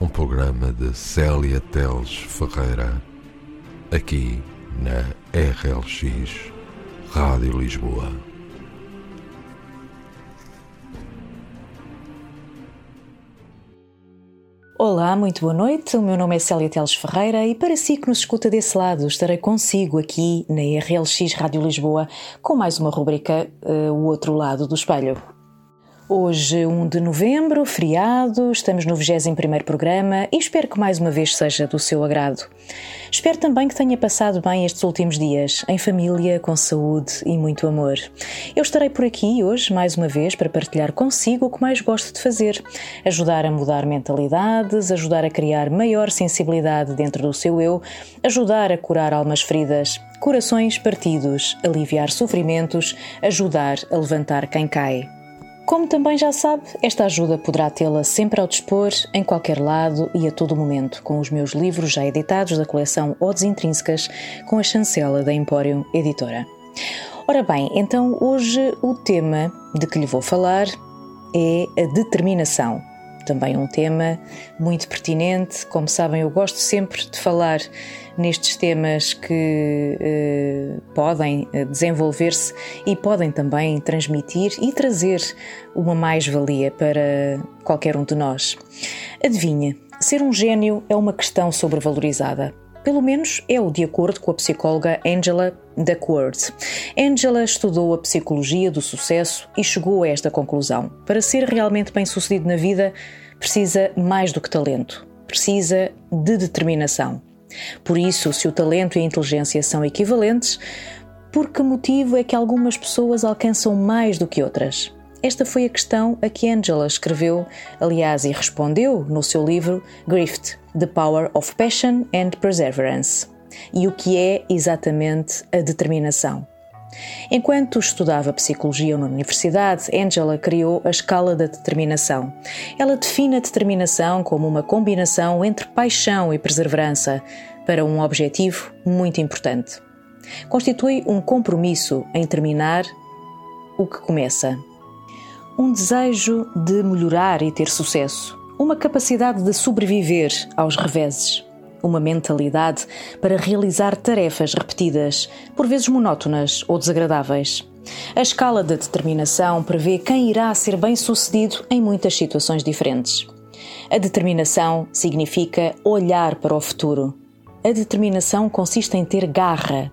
um programa de Célia Teles Ferreira, aqui na RLX Rádio Lisboa. Olá, muito boa noite. O meu nome é Célia Teles Ferreira e para si que nos escuta desse lado, estarei consigo aqui na RLX Rádio Lisboa com mais uma rubrica uh, O Outro Lado do Espelho. Hoje, 1 de novembro, feriado, estamos no 21 programa e espero que mais uma vez seja do seu agrado. Espero também que tenha passado bem estes últimos dias, em família, com saúde e muito amor. Eu estarei por aqui hoje, mais uma vez, para partilhar consigo o que mais gosto de fazer: ajudar a mudar mentalidades, ajudar a criar maior sensibilidade dentro do seu eu, ajudar a curar almas feridas, corações partidos, aliviar sofrimentos, ajudar a levantar quem cai. Como também já sabe, esta ajuda poderá tê-la sempre ao dispor, em qualquer lado e a todo momento, com os meus livros já editados da coleção Odes Intrínsecas, com a chancela da Emporium Editora. Ora bem, então hoje o tema de que lhe vou falar é a determinação também um tema muito pertinente. Como sabem, eu gosto sempre de falar nestes temas que eh, podem eh, desenvolver-se e podem também transmitir e trazer uma mais-valia para qualquer um de nós. Adivinha, ser um gênio é uma questão sobrevalorizada. Pelo menos é o de acordo com a psicóloga Angela Duckworth. Angela estudou a psicologia do sucesso e chegou a esta conclusão. Para ser realmente bem-sucedido na vida, precisa mais do que talento, precisa de determinação. Por isso, se o talento e a inteligência são equivalentes, por que motivo é que algumas pessoas alcançam mais do que outras? Esta foi a questão a que Angela escreveu, aliás, e respondeu no seu livro Grift: The Power of Passion and Perseverance. E o que é exatamente a determinação? Enquanto estudava psicologia na universidade, Angela criou a escala da determinação. Ela define a determinação como uma combinação entre paixão e perseverança para um objetivo muito importante. Constitui um compromisso em terminar o que começa. Um desejo de melhorar e ter sucesso. Uma capacidade de sobreviver aos reveses uma mentalidade para realizar tarefas repetidas, por vezes monótonas ou desagradáveis. A escala da determinação prevê quem irá ser bem-sucedido em muitas situações diferentes. A determinação significa olhar para o futuro. A determinação consiste em ter garra.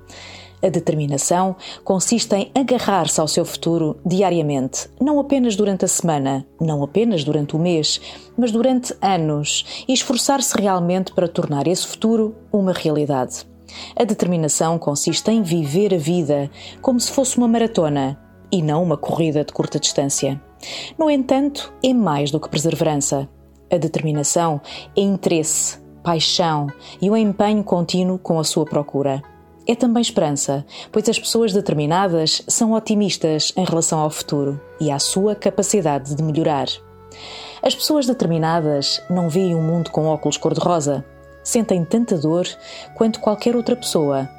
A determinação consiste em agarrar-se ao seu futuro diariamente, não apenas durante a semana, não apenas durante o mês, mas durante anos, e esforçar-se realmente para tornar esse futuro uma realidade. A determinação consiste em viver a vida como se fosse uma maratona e não uma corrida de curta distância. No entanto, é mais do que perseverança. A determinação é interesse, paixão e o um empenho contínuo com a sua procura. É também esperança, pois as pessoas determinadas são otimistas em relação ao futuro e à sua capacidade de melhorar. As pessoas determinadas não veem o um mundo com óculos cor-de-rosa, sentem tanta dor quanto qualquer outra pessoa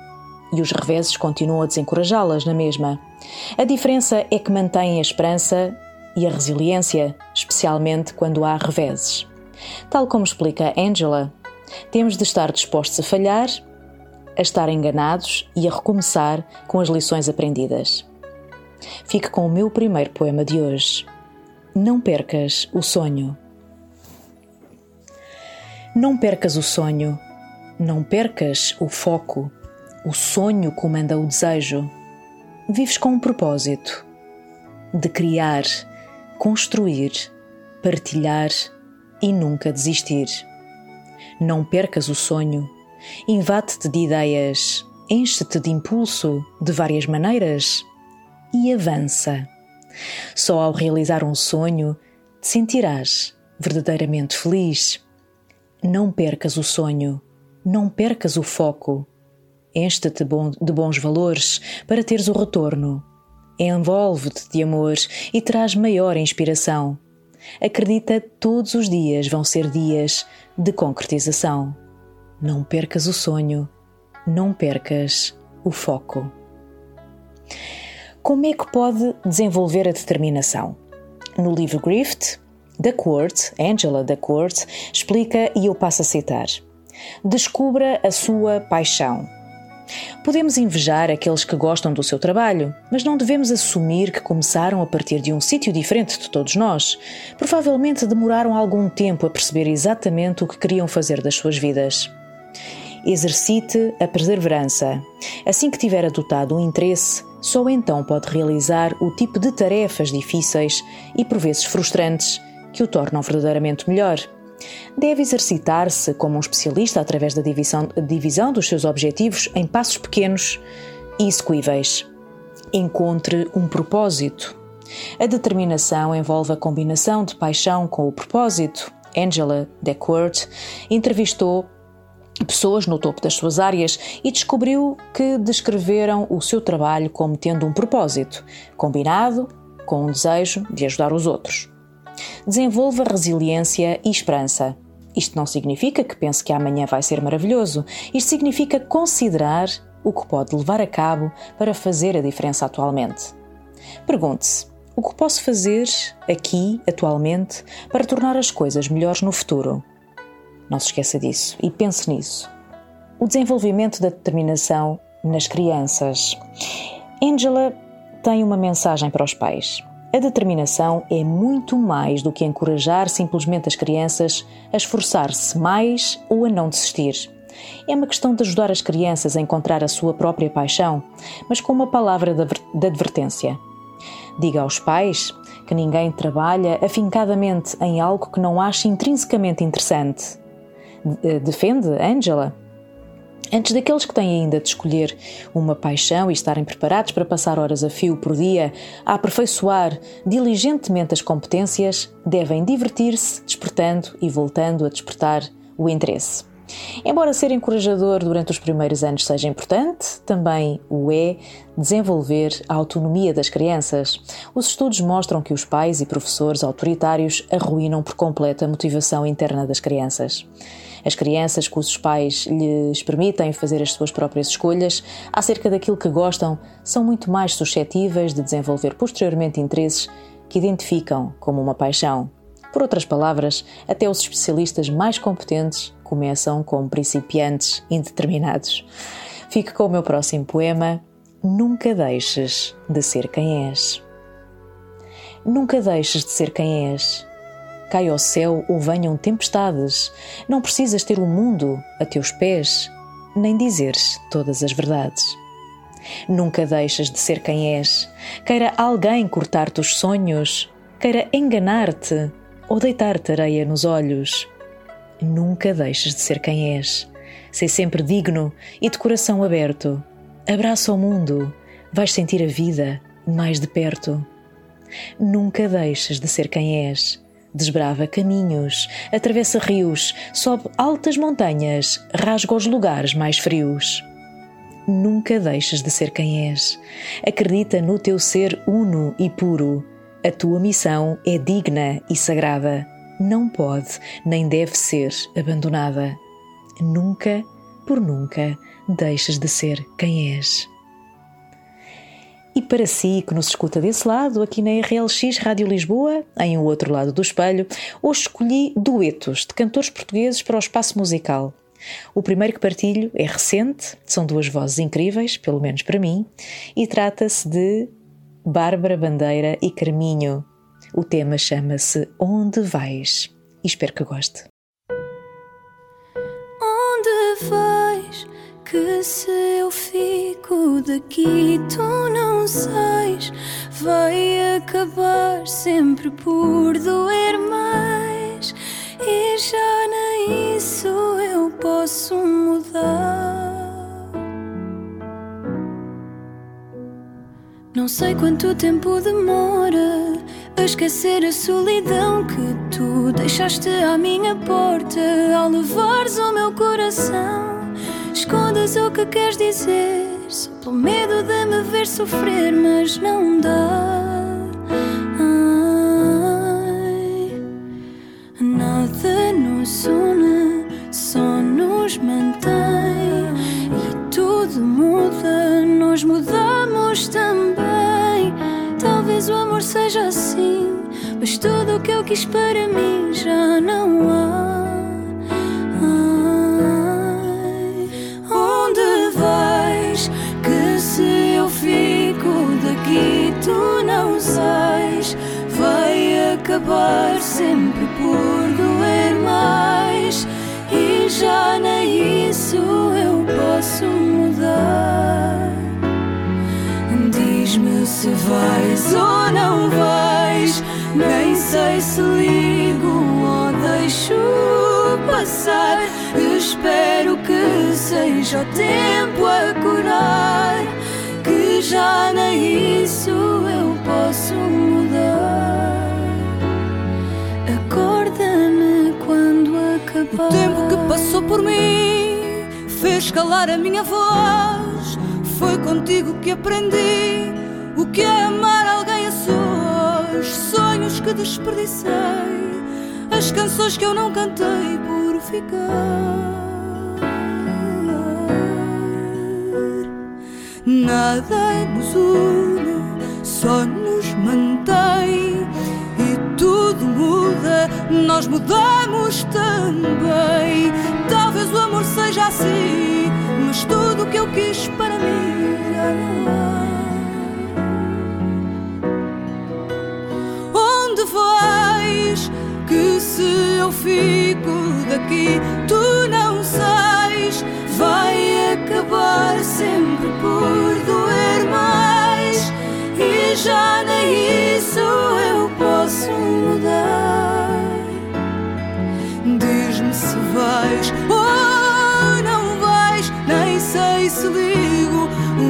e os reveses continuam a desencorajá-las na mesma. A diferença é que mantêm a esperança e a resiliência, especialmente quando há reveses. Tal como explica Angela, temos de estar dispostos a falhar a estar enganados e a recomeçar com as lições aprendidas. Fique com o meu primeiro poema de hoje. Não percas o sonho. Não percas o sonho, não percas o foco. O sonho comanda o desejo. Vives com um propósito de criar, construir, partilhar e nunca desistir. Não percas o sonho, invade-te de ideias, enche-te de impulso de várias maneiras e avança. Só ao realizar um sonho te sentirás verdadeiramente feliz. Não percas o sonho, não percas o foco. Enche-te de bons valores para teres o retorno. Envolve-te de amor e traz maior inspiração. Acredita todos os dias vão ser dias de concretização. Não percas o sonho, não percas o foco. Como é que pode desenvolver a determinação? No livro Grift, Duckworth, Angela Duckworth, explica e eu passo a citar: Descubra a sua paixão. Podemos invejar aqueles que gostam do seu trabalho, mas não devemos assumir que começaram a partir de um sítio diferente de todos nós. Provavelmente demoraram algum tempo a perceber exatamente o que queriam fazer das suas vidas. Exercite a perseverança. Assim que tiver adotado um interesse, só então pode realizar o tipo de tarefas difíceis e por vezes frustrantes que o tornam verdadeiramente melhor. Deve exercitar-se como um especialista através da divisão, divisão dos seus objetivos em passos pequenos e execuíveis. Encontre um propósito. A determinação envolve a combinação de paixão com o propósito. Angela Deckworth entrevistou pessoas no topo das suas áreas e descobriu que descreveram o seu trabalho como tendo um propósito, combinado com um desejo de ajudar os outros. Desenvolva resiliência e esperança. Isto não significa que pense que amanhã vai ser maravilhoso. Isto significa considerar o que pode levar a cabo para fazer a diferença atualmente. Pergunte-se: o que posso fazer aqui, atualmente, para tornar as coisas melhores no futuro? Não se esqueça disso e pense nisso. O desenvolvimento da determinação nas crianças. Angela tem uma mensagem para os pais. A determinação é muito mais do que encorajar simplesmente as crianças a esforçar-se mais ou a não desistir. É uma questão de ajudar as crianças a encontrar a sua própria paixão, mas com uma palavra de advertência. Diga aos pais que ninguém trabalha afincadamente em algo que não acha intrinsecamente interessante. Defende Angela Antes daqueles que têm ainda de escolher uma paixão e estarem preparados para passar horas a fio por dia a aperfeiçoar diligentemente as competências, devem divertir-se, despertando e voltando a despertar o interesse. Embora ser encorajador durante os primeiros anos seja importante, também o é desenvolver a autonomia das crianças. Os estudos mostram que os pais e professores autoritários arruinam por completo a motivação interna das crianças. As crianças cujos pais lhes permitem fazer as suas próprias escolhas acerca daquilo que gostam são muito mais suscetíveis de desenvolver posteriormente interesses que identificam como uma paixão. Por outras palavras, até os especialistas mais competentes começam como principiantes indeterminados. Fique com o meu próximo poema. Nunca deixes de ser quem és. Nunca deixes de ser quem és. Cai ao céu ou venham tempestades. Não precisas ter o mundo a teus pés, nem dizeres todas as verdades. Nunca deixes de ser quem és. Queira alguém cortar-te os sonhos, queira enganar-te ou deitar-te areia nos olhos. Nunca deixes de ser quem és. Sei sempre digno e de coração aberto. Abraça o mundo, vais sentir a vida mais de perto. Nunca deixes de ser quem és. Desbrava caminhos, atravessa rios, sobe altas montanhas, rasga os lugares mais frios. Nunca deixes de ser quem és. Acredita no teu ser uno e puro a tua missão é digna e sagrada. Não pode nem deve ser abandonada. Nunca, por nunca, deixes de ser quem és. E para si que nos escuta desse lado, aqui na RLX Rádio Lisboa, em o outro lado do espelho, hoje escolhi duetos de cantores portugueses para o espaço musical. O primeiro que partilho é recente, são duas vozes incríveis, pelo menos para mim, e trata-se de Bárbara Bandeira e Carminho. O tema chama-se Onde Vais? E espero que goste. Onde vais? Que se eu fico daqui, tu não sais. Vai acabar sempre por doer mais. E já nem isso eu posso mudar. Não sei quanto tempo demora a esquecer a solidão que tu deixaste à minha porta ao levares o meu coração. Escondas o que queres dizer, só pelo medo de me ver sofrer, mas não dá. Ai, nada nos une, só nos mantém e tudo muda, nós mudamos também. Talvez o amor seja assim, mas tudo o que eu quis para mim já não há. Acabar sempre por doer mais. E já nem isso eu posso mudar. Diz-me se vais ou não vais. Nem sei se ligo ou deixo passar. Espero que seja o tempo a curar. Que já nem isso eu posso mudar. O tempo que passou por mim fez calar a minha voz. Foi contigo que aprendi o que é amar alguém a sós. Sonhos que desperdicei, as canções que eu não cantei por ficar. Nada nos une, só nos mantém. Nós mudamos também. Talvez o amor seja assim, mas tudo o que eu quis para mim já não. Onde vais? Que se eu fico daqui, tu não sais. Vai acabar sempre por doer mais. E já nem isso eu posso mudar. Se vais ou não vais. Nem sei se ligo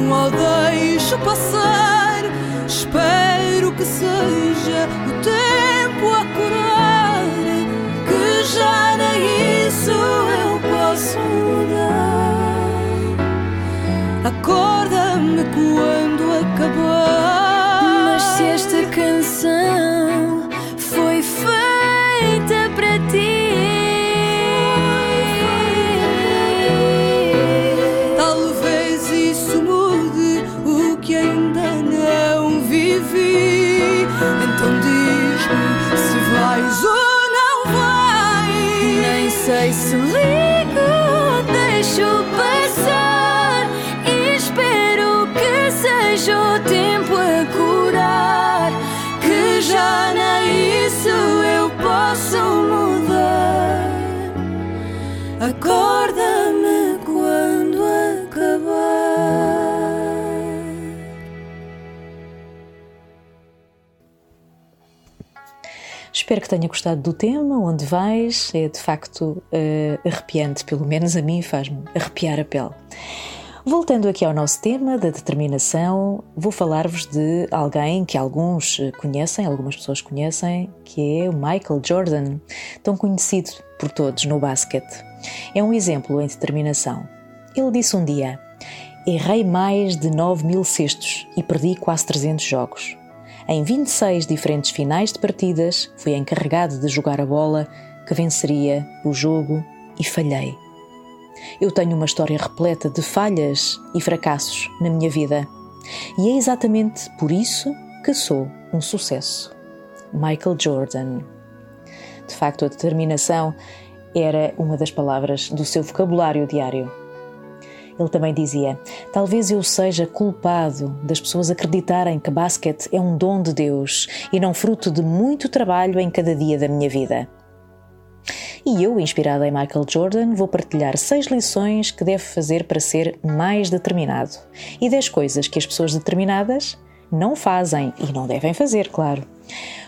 ou deixo passar. Espero que seja o tempo a curar. Que já nem isso eu posso mudar. Acorda-me quando acabar. Ou deixo Espero que tenha gostado do tema, onde vais. É de facto eh, arrepiante, pelo menos a mim faz-me arrepiar a pele. Voltando aqui ao nosso tema da determinação, vou falar-vos de alguém que alguns eh, conhecem, algumas pessoas conhecem, que é o Michael Jordan, tão conhecido por todos no basquete. É um exemplo em determinação. Ele disse um dia: Errei mais de 9 mil cestos e perdi quase 300 jogos. Em 26 diferentes finais de partidas, fui encarregado de jogar a bola que venceria o jogo e falhei. Eu tenho uma história repleta de falhas e fracassos na minha vida. E é exatamente por isso que sou um sucesso. Michael Jordan. De facto, a determinação era uma das palavras do seu vocabulário diário. Ele também dizia: Talvez eu seja culpado das pessoas acreditarem que basquete é um dom de Deus e não fruto de muito trabalho em cada dia da minha vida. E eu, inspirada em Michael Jordan, vou partilhar seis lições que deve fazer para ser mais determinado e dez coisas que as pessoas determinadas não fazem e não devem fazer, claro.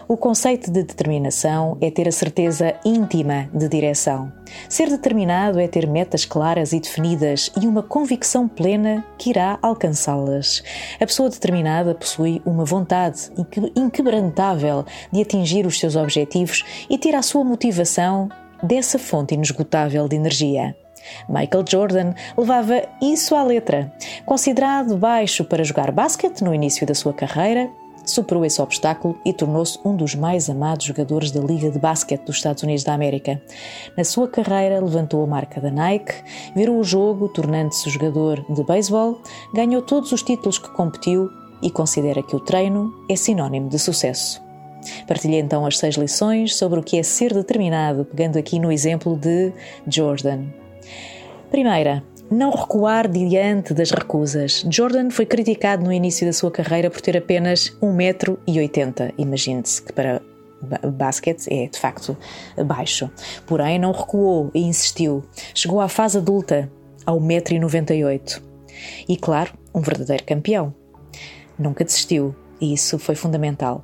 O conceito de determinação é ter a certeza íntima de direção. Ser determinado é ter metas claras e definidas e uma convicção plena que irá alcançá-las. A pessoa determinada possui uma vontade inquebrantável de atingir os seus objetivos e tira a sua motivação dessa fonte inesgotável de energia. Michael Jordan levava isso à letra. Considerado baixo para jogar basquete no início da sua carreira, superou esse obstáculo e tornou-se um dos mais amados jogadores da Liga de Basquete dos Estados Unidos da América. Na sua carreira, levantou a marca da Nike, virou o jogo, tornando-se jogador de beisebol, ganhou todos os títulos que competiu e considera que o treino é sinónimo de sucesso. Partilhei então as seis lições sobre o que é ser determinado, pegando aqui no exemplo de Jordan. Primeira, não recuar diante das recusas. Jordan foi criticado no início da sua carreira por ter apenas 1,80m. Imagine-se que para basquete é de facto baixo. Porém, não recuou e insistiu. Chegou à fase adulta, ao 1,98m. E claro, um verdadeiro campeão. Nunca desistiu e isso foi fundamental.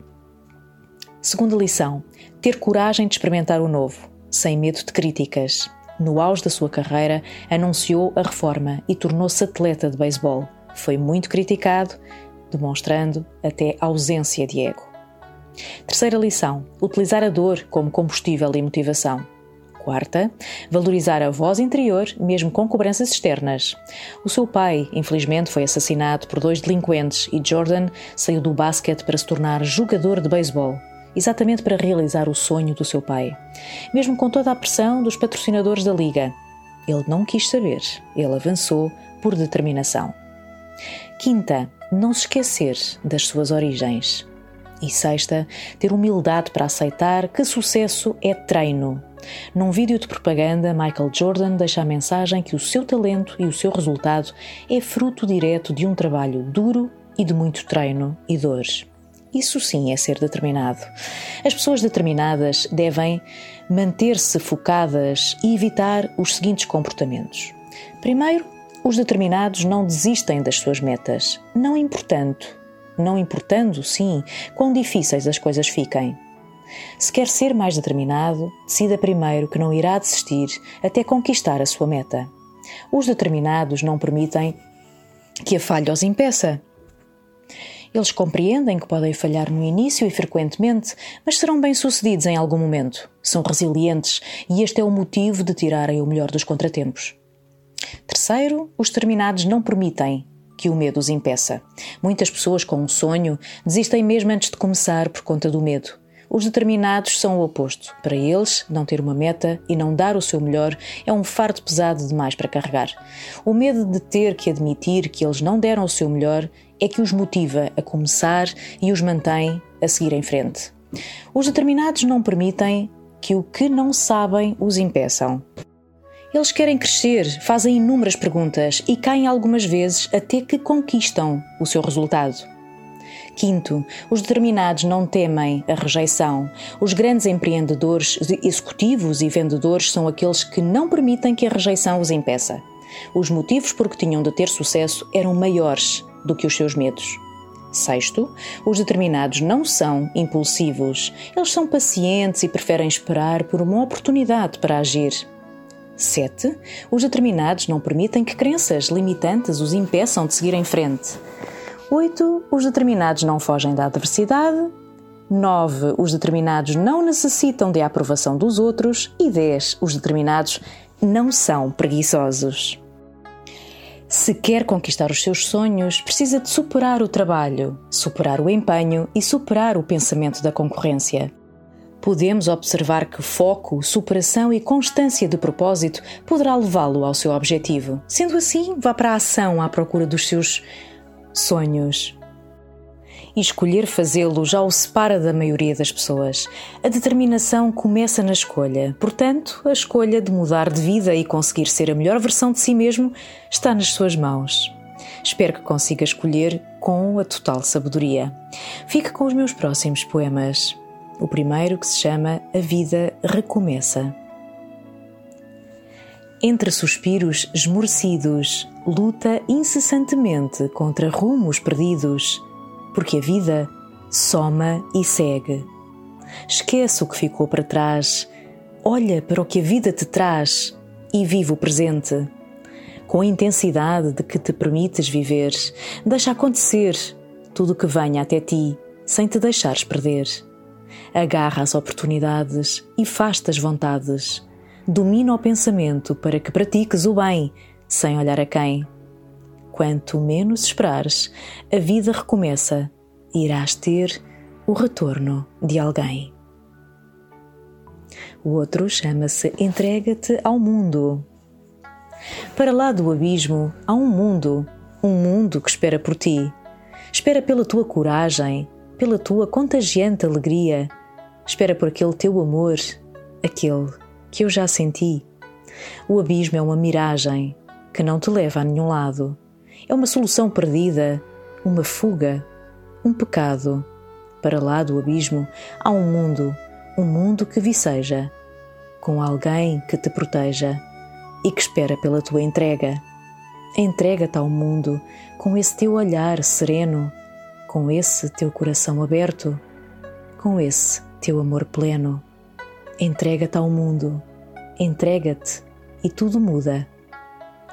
Segunda lição: ter coragem de experimentar o novo, sem medo de críticas no auge da sua carreira, anunciou a reforma e tornou-se atleta de beisebol. Foi muito criticado, demonstrando até ausência de ego. Terceira lição: utilizar a dor como combustível e motivação. Quarta, valorizar a voz interior, mesmo com cobranças externas. O seu pai, infelizmente, foi assassinado por dois delinquentes e Jordan saiu do basquete para se tornar jogador de beisebol exatamente para realizar o sonho do seu pai. Mesmo com toda a pressão dos patrocinadores da Liga, ele não quis saber, ele avançou por determinação. Quinta, não se esquecer das suas origens. E sexta, ter humildade para aceitar que sucesso é treino. Num vídeo de propaganda, Michael Jordan deixa a mensagem que o seu talento e o seu resultado é fruto direto de um trabalho duro e de muito treino e dores. Isso sim é ser determinado. As pessoas determinadas devem manter-se focadas e evitar os seguintes comportamentos. Primeiro, os determinados não desistem das suas metas, não importando, não importando, sim, quão difíceis as coisas fiquem. Se quer ser mais determinado, decida primeiro que não irá desistir até conquistar a sua meta. Os determinados não permitem que a falha os impeça. Eles compreendem que podem falhar no início e frequentemente, mas serão bem-sucedidos em algum momento. São resilientes e este é o motivo de tirarem o melhor dos contratempos. Terceiro, os terminados não permitem que o medo os impeça. Muitas pessoas com um sonho desistem mesmo antes de começar por conta do medo. Os determinados são o oposto. Para eles, não ter uma meta e não dar o seu melhor é um fardo pesado demais para carregar. O medo de ter que admitir que eles não deram o seu melhor é que os motiva a começar e os mantém a seguir em frente. Os determinados não permitem que o que não sabem os impeçam. Eles querem crescer, fazem inúmeras perguntas e caem algumas vezes até que conquistam o seu resultado. Quinto, os determinados não temem a rejeição. Os grandes empreendedores, executivos e vendedores são aqueles que não permitem que a rejeição os impeça. Os motivos por que tinham de ter sucesso eram maiores do que os seus medos. Sexto, os determinados não são impulsivos. Eles são pacientes e preferem esperar por uma oportunidade para agir. 7. Os determinados não permitem que crenças limitantes os impeçam de seguir em frente. 8. Os determinados não fogem da adversidade. 9. Os determinados não necessitam de aprovação dos outros. E 10. Os determinados não são preguiçosos. Se quer conquistar os seus sonhos, precisa de superar o trabalho, superar o empenho e superar o pensamento da concorrência. Podemos observar que foco, superação e constância de propósito poderá levá-lo ao seu objetivo. Sendo assim, vá para a ação à procura dos seus sonhos e escolher fazê-lo já o separa da maioria das pessoas. A determinação começa na escolha, portanto, a escolha de mudar de vida e conseguir ser a melhor versão de si mesmo está nas suas mãos. Espero que consiga escolher com a total sabedoria. Fique com os meus próximos poemas. O primeiro que se chama A Vida Recomeça. Entre suspiros esmorecidos, luta incessantemente contra rumos perdidos porque a vida soma e segue. esquece o que ficou para trás, olha para o que a vida te traz e vive o presente. Com a intensidade de que te permites viver, deixa acontecer tudo o que venha até ti, sem te deixares perder. Agarra as oportunidades e faz-te as vontades. Domina o pensamento para que pratiques o bem, sem olhar a quem. Quanto menos esperares, a vida recomeça e irás ter o retorno de alguém. O outro chama-se Entrega-te ao mundo. Para lá do abismo há um mundo, um mundo que espera por ti. Espera pela tua coragem, pela tua contagiante alegria. Espera por aquele teu amor, aquele que eu já senti. O abismo é uma miragem que não te leva a nenhum lado. É uma solução perdida, uma fuga, um pecado. Para lá do abismo há um mundo, um mundo que viceja, com alguém que te proteja e que espera pela tua entrega. Entrega-te ao mundo com esse teu olhar sereno, com esse teu coração aberto, com esse teu amor pleno. Entrega-te ao mundo, entrega-te e tudo muda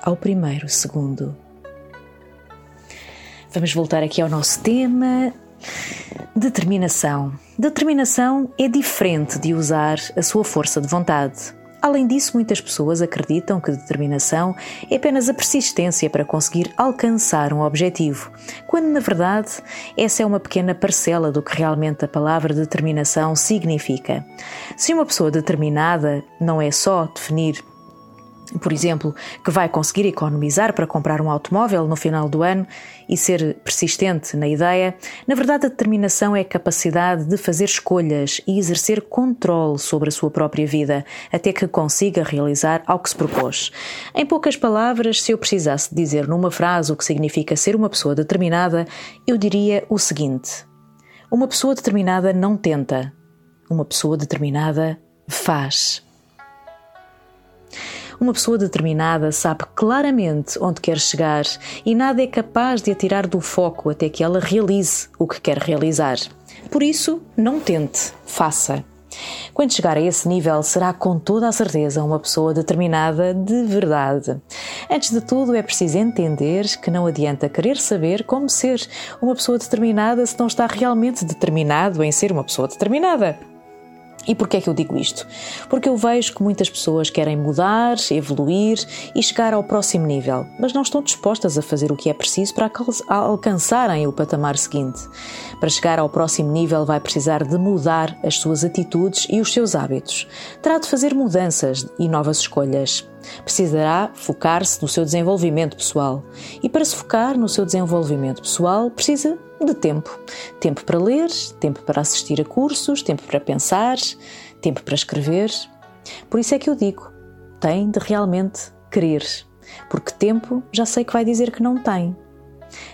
ao primeiro segundo. Vamos voltar aqui ao nosso tema. Determinação. Determinação é diferente de usar a sua força de vontade. Além disso, muitas pessoas acreditam que determinação é apenas a persistência para conseguir alcançar um objetivo, quando na verdade essa é uma pequena parcela do que realmente a palavra determinação significa. Se uma pessoa determinada não é só definir por exemplo, que vai conseguir economizar para comprar um automóvel no final do ano e ser persistente na ideia, na verdade a determinação é a capacidade de fazer escolhas e exercer controle sobre a sua própria vida, até que consiga realizar ao que se propôs. Em poucas palavras, se eu precisasse dizer numa frase o que significa ser uma pessoa determinada, eu diria o seguinte: Uma pessoa determinada não tenta, uma pessoa determinada faz. Uma pessoa determinada sabe claramente onde quer chegar e nada é capaz de a tirar do foco até que ela realize o que quer realizar. Por isso, não tente, faça. Quando chegar a esse nível, será com toda a certeza uma pessoa determinada de verdade. Antes de tudo, é preciso entender que não adianta querer saber como ser uma pessoa determinada se não está realmente determinado em ser uma pessoa determinada. E porquê é que eu digo isto? Porque eu vejo que muitas pessoas querem mudar, evoluir e chegar ao próximo nível, mas não estão dispostas a fazer o que é preciso para alcançarem o patamar seguinte. Para chegar ao próximo nível, vai precisar de mudar as suas atitudes e os seus hábitos. Terá de fazer mudanças e novas escolhas. Precisará focar-se no seu desenvolvimento pessoal. E para se focar no seu desenvolvimento pessoal, precisa de tempo. Tempo para ler, tempo para assistir a cursos, tempo para pensar, tempo para escrever. Por isso é que eu digo: tem de realmente querer, porque tempo já sei que vai dizer que não tem.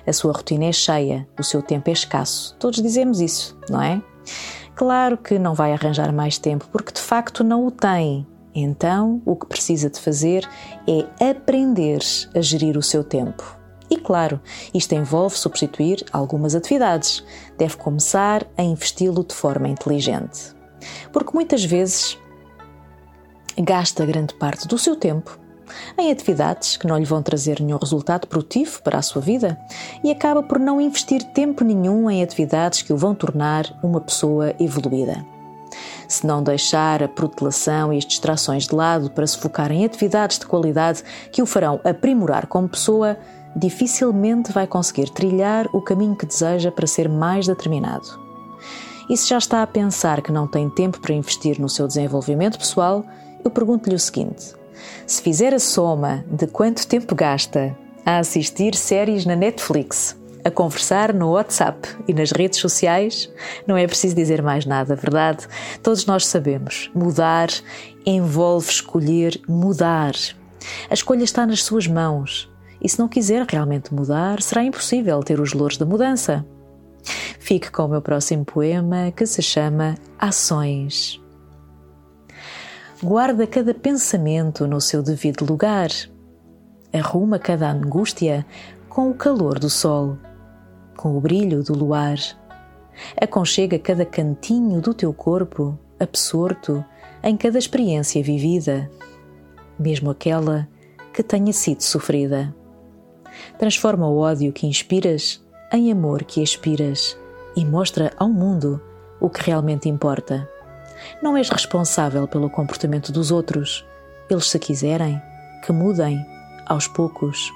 A sua rotina é cheia, o seu tempo é escasso. Todos dizemos isso, não é? Claro que não vai arranjar mais tempo porque de facto não o tem. Então, o que precisa de fazer é aprender a gerir o seu tempo. E claro, isto envolve substituir algumas atividades. Deve começar a investi-lo de forma inteligente. Porque muitas vezes gasta grande parte do seu tempo em atividades que não lhe vão trazer nenhum resultado produtivo para a sua vida e acaba por não investir tempo nenhum em atividades que o vão tornar uma pessoa evoluída. Se não deixar a protelação e as distrações de lado para se focar em atividades de qualidade que o farão aprimorar como pessoa, dificilmente vai conseguir trilhar o caminho que deseja para ser mais determinado. E se já está a pensar que não tem tempo para investir no seu desenvolvimento pessoal, eu pergunto-lhe o seguinte: se fizer a soma de quanto tempo gasta a assistir séries na Netflix, a conversar no WhatsApp e nas redes sociais, não é preciso dizer mais nada, verdade? Todos nós sabemos. Mudar envolve escolher mudar. A escolha está nas suas mãos. E se não quiser realmente mudar, será impossível ter os louros da mudança. Fique com o meu próximo poema que se chama Ações. Guarda cada pensamento no seu devido lugar. Arruma cada angústia com o calor do sol, com o brilho do luar. aconchega cada cantinho do teu corpo, absorto em cada experiência vivida, mesmo aquela que tenha sido sofrida. Transforma o ódio que inspiras em amor que expiras e mostra ao mundo o que realmente importa. Não és responsável pelo comportamento dos outros. Eles, se quiserem, que mudem aos poucos.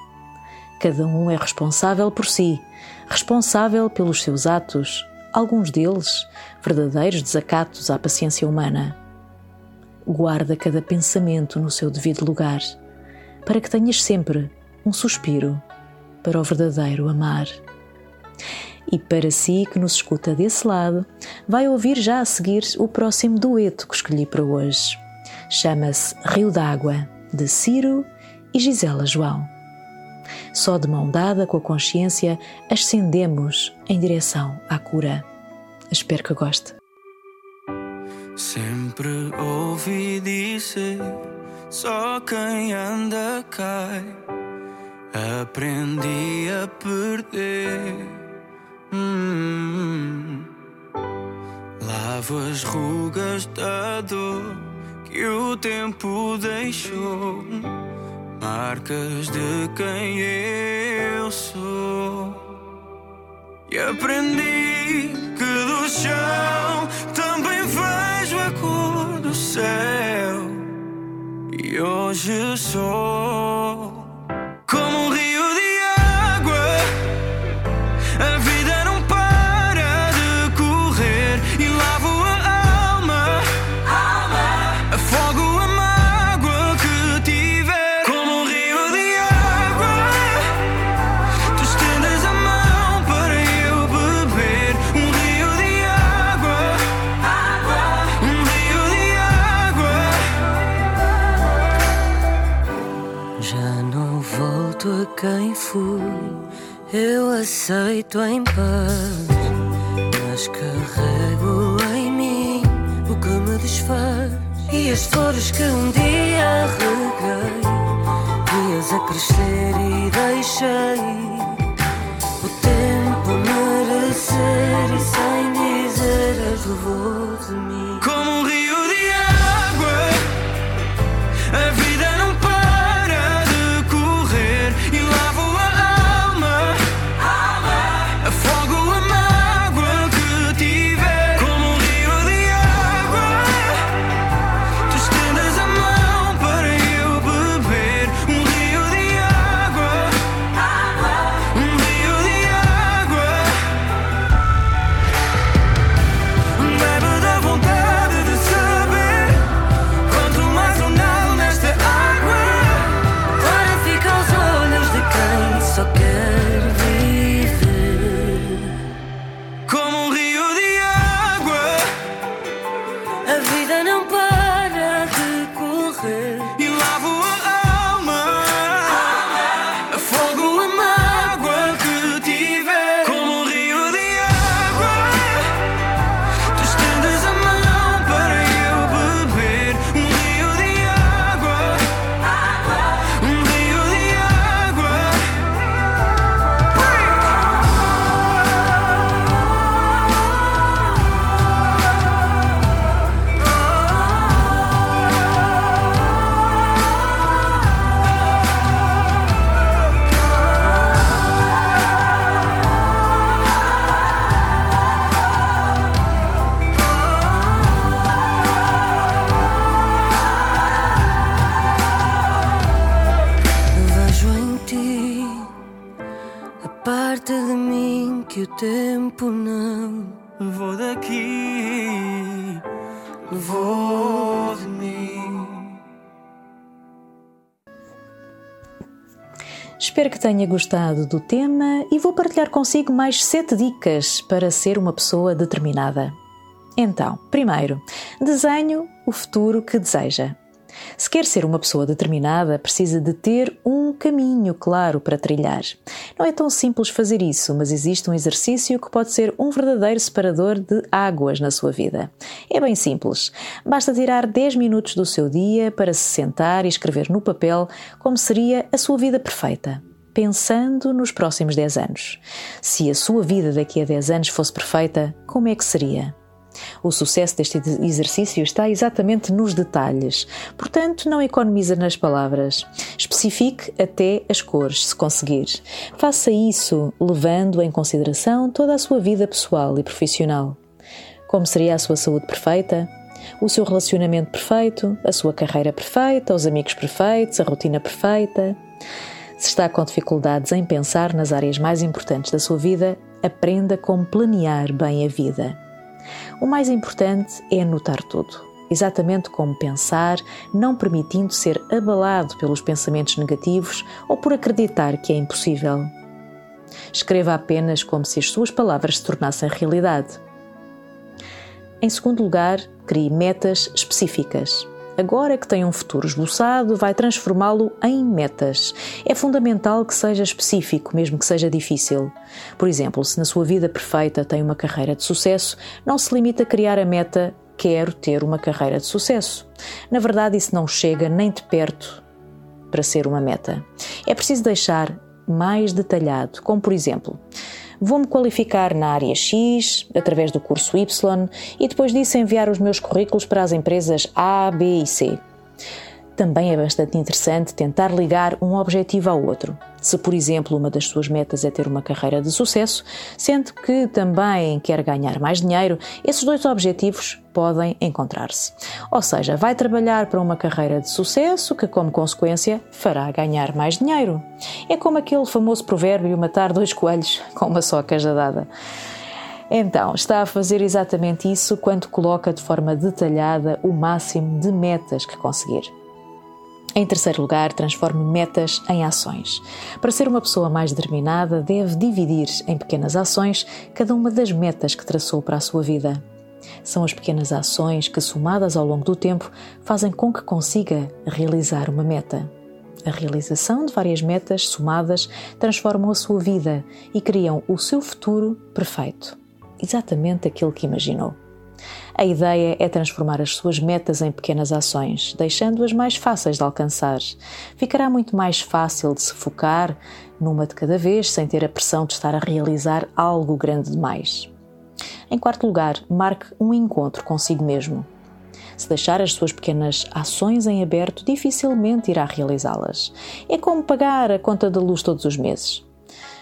Cada um é responsável por si, responsável pelos seus atos, alguns deles verdadeiros desacatos à paciência humana. Guarda cada pensamento no seu devido lugar, para que tenhas sempre um suspiro para o verdadeiro amar. E para si que nos escuta desse lado, vai ouvir já a seguir o próximo dueto que escolhi para hoje. Chama-se Rio d'Água, de Ciro e Gisela João. Só de mão dada com a consciência ascendemos em direção à cura. Espero que goste. Sempre ouvi dizer: só quem anda cai. Aprendi a perder. Hum, lavo as rugas da dor que o tempo deixou marcas de quem eu sou. E aprendi que do chão também vejo a cor do céu. E hoje sou. Aceito em paz, mas carrego em mim o que me desfaz. E as flores que um dia reguei, dias a crescer e deixei o tempo merecer e sem dizer as levou de mim. Espero que tenha gostado do tema e vou partilhar consigo mais 7 dicas para ser uma pessoa determinada. Então, primeiro, desenho o futuro que deseja. Se quer ser uma pessoa determinada, precisa de ter um caminho claro para trilhar. Não é tão simples fazer isso, mas existe um exercício que pode ser um verdadeiro separador de águas na sua vida. É bem simples. Basta tirar 10 minutos do seu dia para se sentar e escrever no papel como seria a sua vida perfeita. pensando nos próximos 10 anos. Se a sua vida daqui a 10 anos fosse perfeita, como é que seria? O sucesso deste exercício está exatamente nos detalhes, portanto, não economiza nas palavras. Especifique até as cores, se conseguir. Faça isso levando em consideração toda a sua vida pessoal e profissional. Como seria a sua saúde perfeita? O seu relacionamento perfeito? A sua carreira perfeita? Os amigos perfeitos? A rotina perfeita? Se está com dificuldades em pensar nas áreas mais importantes da sua vida, aprenda como planear bem a vida. O mais importante é anotar tudo, exatamente como pensar, não permitindo ser abalado pelos pensamentos negativos ou por acreditar que é impossível. Escreva apenas como se as suas palavras se tornassem realidade. Em segundo lugar, crie metas específicas. Agora que tem um futuro esboçado, vai transformá-lo em metas. É fundamental que seja específico, mesmo que seja difícil. Por exemplo, se na sua vida perfeita tem uma carreira de sucesso, não se limita a criar a meta quero ter uma carreira de sucesso. Na verdade, isso não chega nem de perto para ser uma meta. É preciso deixar mais detalhado, como por exemplo, Vou-me qualificar na área X, através do curso Y, e depois disso enviar os meus currículos para as empresas A, B e C. Também é bastante interessante tentar ligar um objetivo ao outro. Se, por exemplo, uma das suas metas é ter uma carreira de sucesso, sendo que também quer ganhar mais dinheiro, esses dois objetivos podem encontrar-se. Ou seja, vai trabalhar para uma carreira de sucesso que, como consequência, fará ganhar mais dinheiro. É como aquele famoso provérbio matar dois coelhos com uma só cajadada. Então, está a fazer exatamente isso quando coloca de forma detalhada o máximo de metas que conseguir. Em terceiro lugar, transforme metas em ações. Para ser uma pessoa mais determinada, deve dividir em pequenas ações cada uma das metas que traçou para a sua vida. São as pequenas ações que, somadas ao longo do tempo, fazem com que consiga realizar uma meta. A realização de várias metas somadas transformam a sua vida e criam o seu futuro perfeito. Exatamente aquilo que imaginou. A ideia é transformar as suas metas em pequenas ações, deixando-as mais fáceis de alcançar. Ficará muito mais fácil de se focar numa de cada vez, sem ter a pressão de estar a realizar algo grande demais. Em quarto lugar, marque um encontro consigo mesmo. Se deixar as suas pequenas ações em aberto, dificilmente irá realizá-las. É como pagar a conta da luz todos os meses.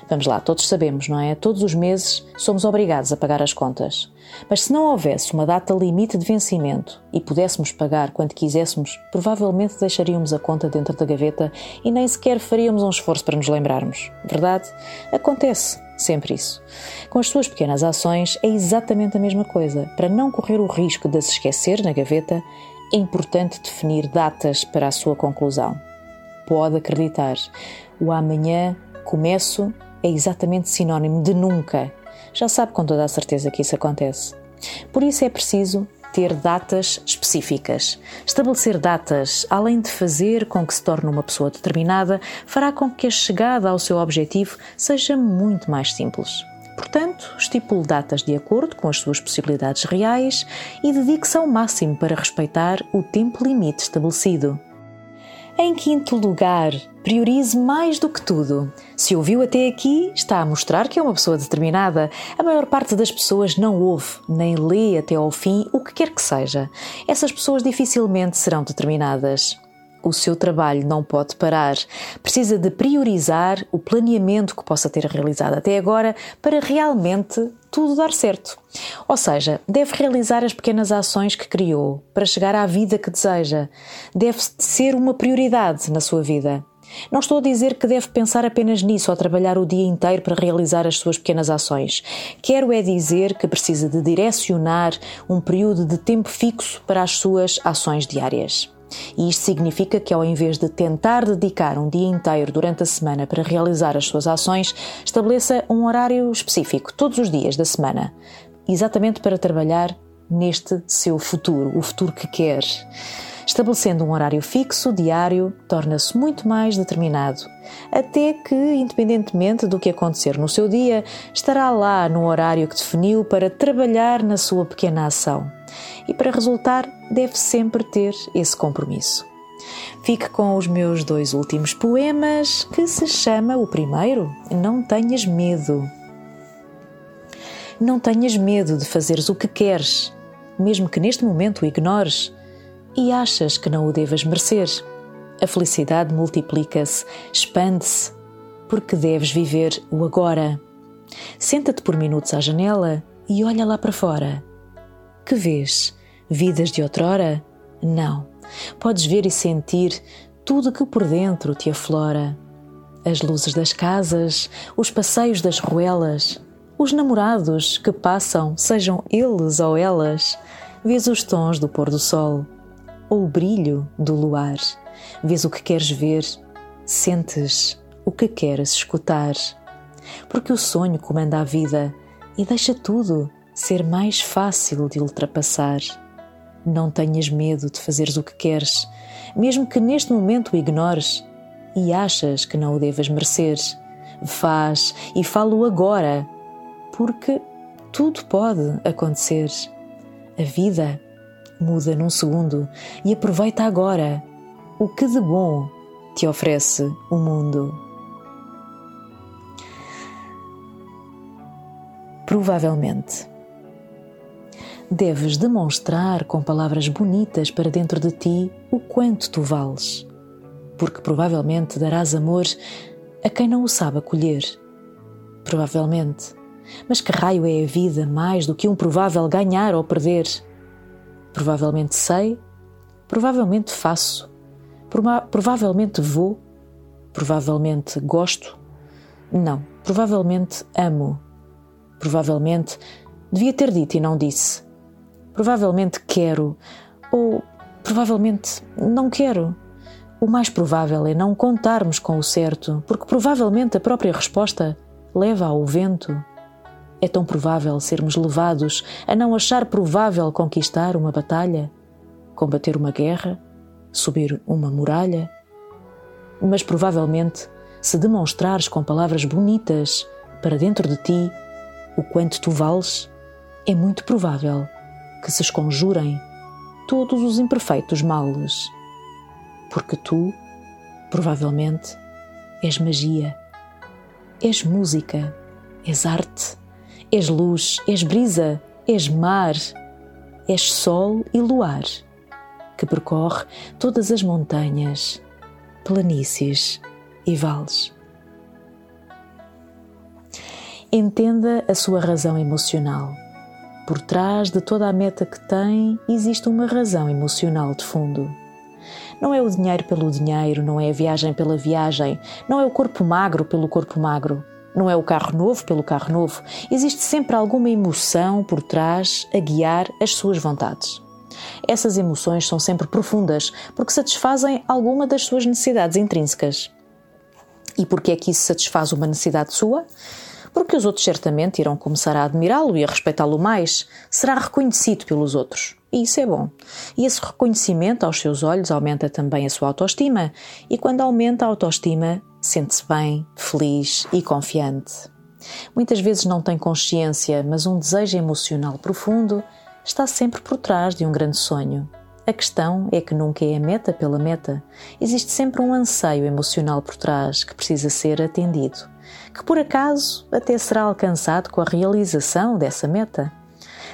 Vamos lá, todos sabemos, não é? Todos os meses somos obrigados a pagar as contas. Mas se não houvesse uma data limite de vencimento e pudéssemos pagar quando quiséssemos, provavelmente deixaríamos a conta dentro da gaveta e nem sequer faríamos um esforço para nos lembrarmos. Verdade? Acontece sempre isso. Com as suas pequenas ações é exatamente a mesma coisa. Para não correr o risco de se esquecer na gaveta, é importante definir datas para a sua conclusão. Pode acreditar, o amanhã começo é exatamente sinónimo de nunca. Já sabe com toda a certeza que isso acontece. Por isso é preciso ter datas específicas. Estabelecer datas, além de fazer com que se torne uma pessoa determinada, fará com que a chegada ao seu objetivo seja muito mais simples. Portanto, estipule datas de acordo com as suas possibilidades reais e dedique-se ao máximo para respeitar o tempo limite estabelecido. Em quinto lugar, priorize mais do que tudo. Se ouviu até aqui, está a mostrar que é uma pessoa determinada. A maior parte das pessoas não ouve nem lê até ao fim o que quer que seja. Essas pessoas dificilmente serão determinadas. O seu trabalho não pode parar. Precisa de priorizar o planeamento que possa ter realizado até agora para realmente tudo dar certo. Ou seja, deve realizar as pequenas ações que criou para chegar à vida que deseja. Deve ser uma prioridade na sua vida. Não estou a dizer que deve pensar apenas nisso ao trabalhar o dia inteiro para realizar as suas pequenas ações. Quero é dizer que precisa de direcionar um período de tempo fixo para as suas ações diárias. E isto significa que, ao invés de tentar dedicar um dia inteiro durante a semana para realizar as suas ações, estabeleça um horário específico, todos os dias da semana, exatamente para trabalhar neste seu futuro, o futuro que quer. Estabelecendo um horário fixo, diário, torna-se muito mais determinado, até que, independentemente do que acontecer no seu dia, estará lá no horário que definiu para trabalhar na sua pequena ação. E para resultar, deve sempre ter esse compromisso. Fique com os meus dois últimos poemas, que se chama o primeiro Não Tenhas Medo. Não tenhas medo de fazeres o que queres, mesmo que neste momento o ignores e achas que não o devas merecer. A felicidade multiplica-se, expande-se, porque deves viver o agora. Senta-te por minutos à janela e olha lá para fora. Que vês? Vidas de outrora? Não. Podes ver e sentir tudo que por dentro te aflora. As luzes das casas, os passeios das ruelas, os namorados que passam, sejam eles ou elas. Vês os tons do pôr do sol ou o brilho do luar. Vês o que queres ver, sentes o que queres escutar. Porque o sonho comanda a vida e deixa tudo ser mais fácil de ultrapassar. Não tenhas medo de fazeres o que queres, mesmo que neste momento o ignores e achas que não o devas merecer. Faz e falo agora, porque tudo pode acontecer. A vida muda num segundo e aproveita agora o que de bom te oferece o mundo. Provavelmente. Deves demonstrar com palavras bonitas para dentro de ti o quanto tu vales, porque provavelmente darás amor a quem não o sabe acolher. Provavelmente. Mas que raio é a vida mais do que um provável ganhar ou perder? Provavelmente sei, provavelmente faço, prova provavelmente vou, provavelmente gosto. Não, provavelmente amo. Provavelmente devia ter dito e não disse. Provavelmente quero ou provavelmente não quero. O mais provável é não contarmos com o certo, porque provavelmente a própria resposta leva ao vento. É tão provável sermos levados a não achar provável conquistar uma batalha, combater uma guerra, subir uma muralha. Mas provavelmente, se demonstrares com palavras bonitas para dentro de ti o quanto tu vales, é muito provável que se esconjurem todos os imperfeitos males. Porque tu, provavelmente, és magia, és música, és arte És luz, és brisa, és mar, és sol e luar, que percorre todas as montanhas, planícies e vales. Entenda a sua razão emocional. Por trás de toda a meta que tem, existe uma razão emocional de fundo. Não é o dinheiro pelo dinheiro, não é a viagem pela viagem, não é o corpo magro pelo corpo magro não é o carro novo pelo carro novo. Existe sempre alguma emoção por trás a guiar as suas vontades. Essas emoções são sempre profundas porque satisfazem alguma das suas necessidades intrínsecas. E por que é que isso satisfaz uma necessidade sua? Porque os outros certamente irão começar a admirá-lo e a respeitá-lo mais. Será reconhecido pelos outros. E isso é bom. E esse reconhecimento aos seus olhos aumenta também a sua autoestima. E quando aumenta a autoestima, sente-se bem, feliz e confiante. Muitas vezes não tem consciência, mas um desejo emocional profundo está sempre por trás de um grande sonho. A questão é que nunca é a meta pela meta. Existe sempre um anseio emocional por trás que precisa ser atendido, que por acaso até será alcançado com a realização dessa meta.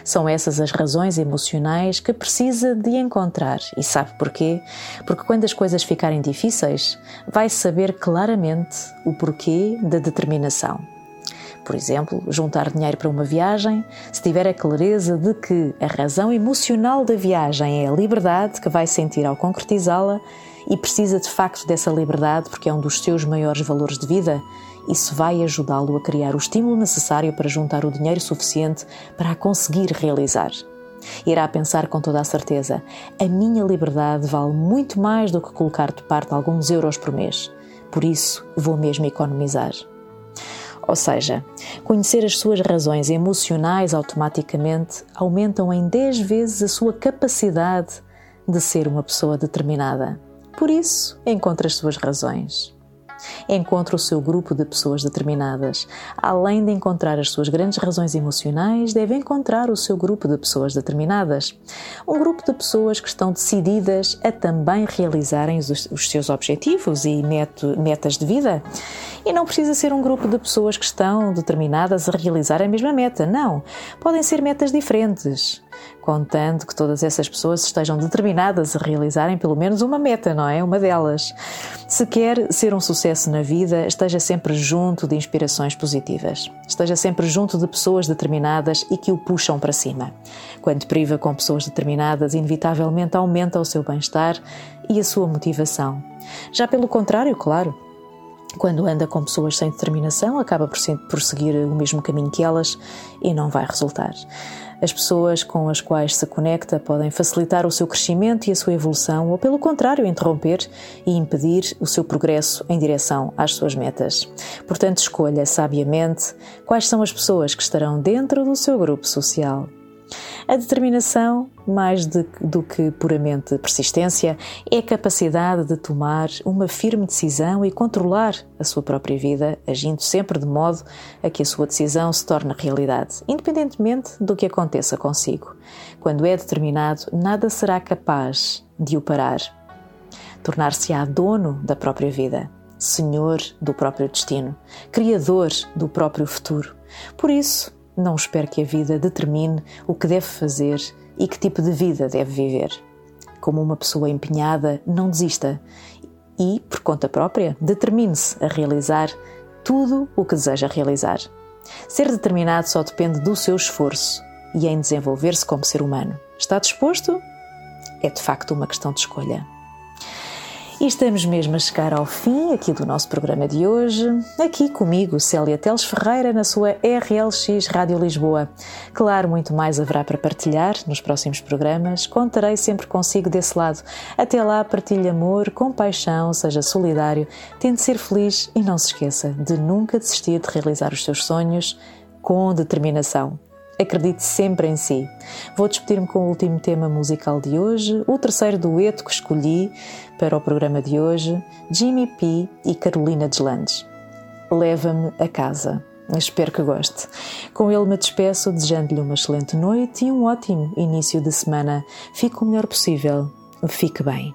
São essas as razões emocionais que precisa de encontrar. E sabe porquê? Porque quando as coisas ficarem difíceis, vai saber claramente o porquê da determinação. Por exemplo, juntar dinheiro para uma viagem, se tiver a clareza de que a razão emocional da viagem é a liberdade que vai sentir ao concretizá-la e precisa de facto dessa liberdade porque é um dos seus maiores valores de vida, isso vai ajudá-lo a criar o estímulo necessário para juntar o dinheiro suficiente para a conseguir realizar. Irá pensar com toda a certeza: a minha liberdade vale muito mais do que colocar de parte alguns euros por mês. Por isso, vou mesmo economizar. Ou seja, conhecer as suas razões emocionais automaticamente aumentam em 10 vezes a sua capacidade de ser uma pessoa determinada. Por isso, encontre as suas razões. Encontre o seu grupo de pessoas determinadas. Além de encontrar as suas grandes razões emocionais, deve encontrar o seu grupo de pessoas determinadas. Um grupo de pessoas que estão decididas a também realizarem os, os seus objetivos e meto, metas de vida. E não precisa ser um grupo de pessoas que estão determinadas a realizar a mesma meta, não. Podem ser metas diferentes contando que todas essas pessoas estejam determinadas a realizarem pelo menos uma meta, não é? Uma delas. Se quer ser um sucesso na vida, esteja sempre junto de inspirações positivas. Esteja sempre junto de pessoas determinadas e que o puxam para cima. Quando priva com pessoas determinadas, inevitavelmente aumenta o seu bem-estar e a sua motivação. Já pelo contrário, claro, quando anda com pessoas sem determinação, acaba por seguir o mesmo caminho que elas e não vai resultar. As pessoas com as quais se conecta podem facilitar o seu crescimento e a sua evolução, ou pelo contrário, interromper e impedir o seu progresso em direção às suas metas. Portanto, escolha sabiamente quais são as pessoas que estarão dentro do seu grupo social. A determinação, mais de, do que puramente persistência, é a capacidade de tomar uma firme decisão e controlar a sua própria vida, agindo sempre de modo a que a sua decisão se torne realidade, independentemente do que aconteça consigo. Quando é determinado, nada será capaz de o parar. Tornar-se-á dono da própria vida, senhor do próprio destino, criador do próprio futuro. Por isso, não espere que a vida determine o que deve fazer e que tipo de vida deve viver. Como uma pessoa empenhada, não desista e, por conta própria, determine-se a realizar tudo o que deseja realizar. Ser determinado só depende do seu esforço e em desenvolver-se como ser humano. Está disposto? É de facto uma questão de escolha. E estamos mesmo a chegar ao fim aqui do nosso programa de hoje, aqui comigo, Célia Teles Ferreira, na sua RLX Rádio Lisboa. Claro, muito mais haverá para partilhar nos próximos programas. Contarei sempre consigo desse lado. Até lá, partilhe amor, compaixão, seja solidário, tente ser feliz e não se esqueça de nunca desistir de realizar os seus sonhos com determinação. Acredite sempre em si. Vou despedir-me com o último tema musical de hoje, o terceiro dueto que escolhi para o programa de hoje, Jimmy P e Carolina Deslandes. Leva-me a casa. Espero que goste. Com ele me despeço, desejando-lhe uma excelente noite e um ótimo início de semana. Fique o melhor possível. Fique bem.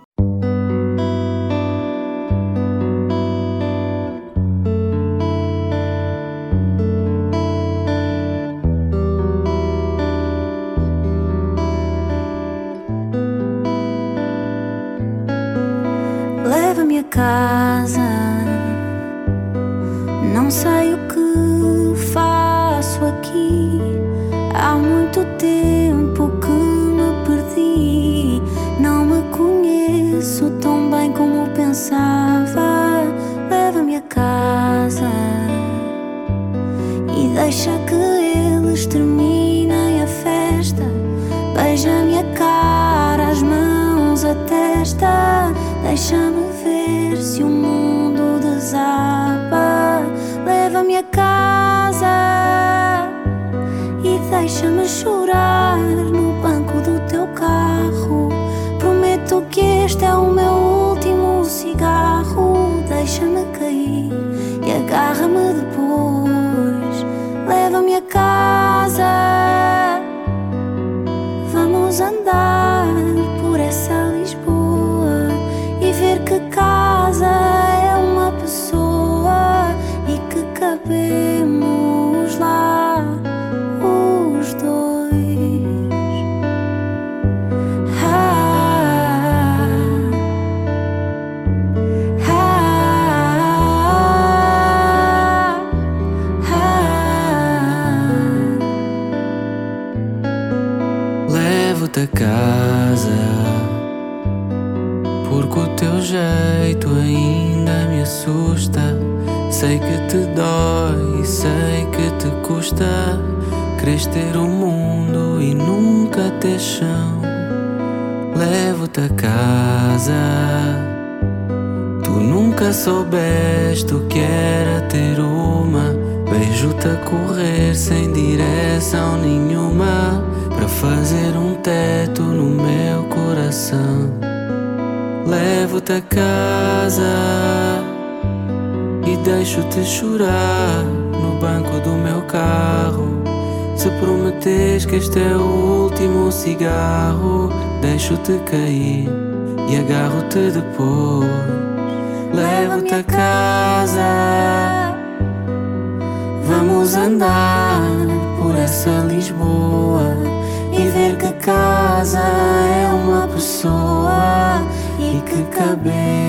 kau coração. Levo-te a casa. deixo-te chorar no banco do meu carro. Se prometes que este é o último cigarro, deixo-te cair e agarro-te depois. Levo-te a casa, vamos andar por essa Lisboa e ver que casa é uma pessoa e que cabemos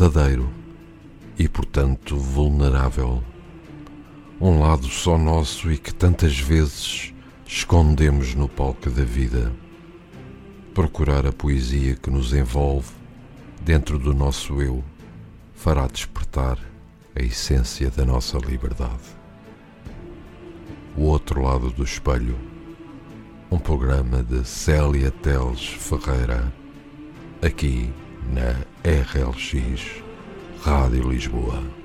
verdadeiro e, portanto, vulnerável. Um lado só nosso e que tantas vezes escondemos no palco da vida. Procurar a poesia que nos envolve dentro do nosso eu fará despertar a essência da nossa liberdade. O outro lado do espelho um programa de Célia Teles Ferreira, aqui na RLX Rádio Lisboa.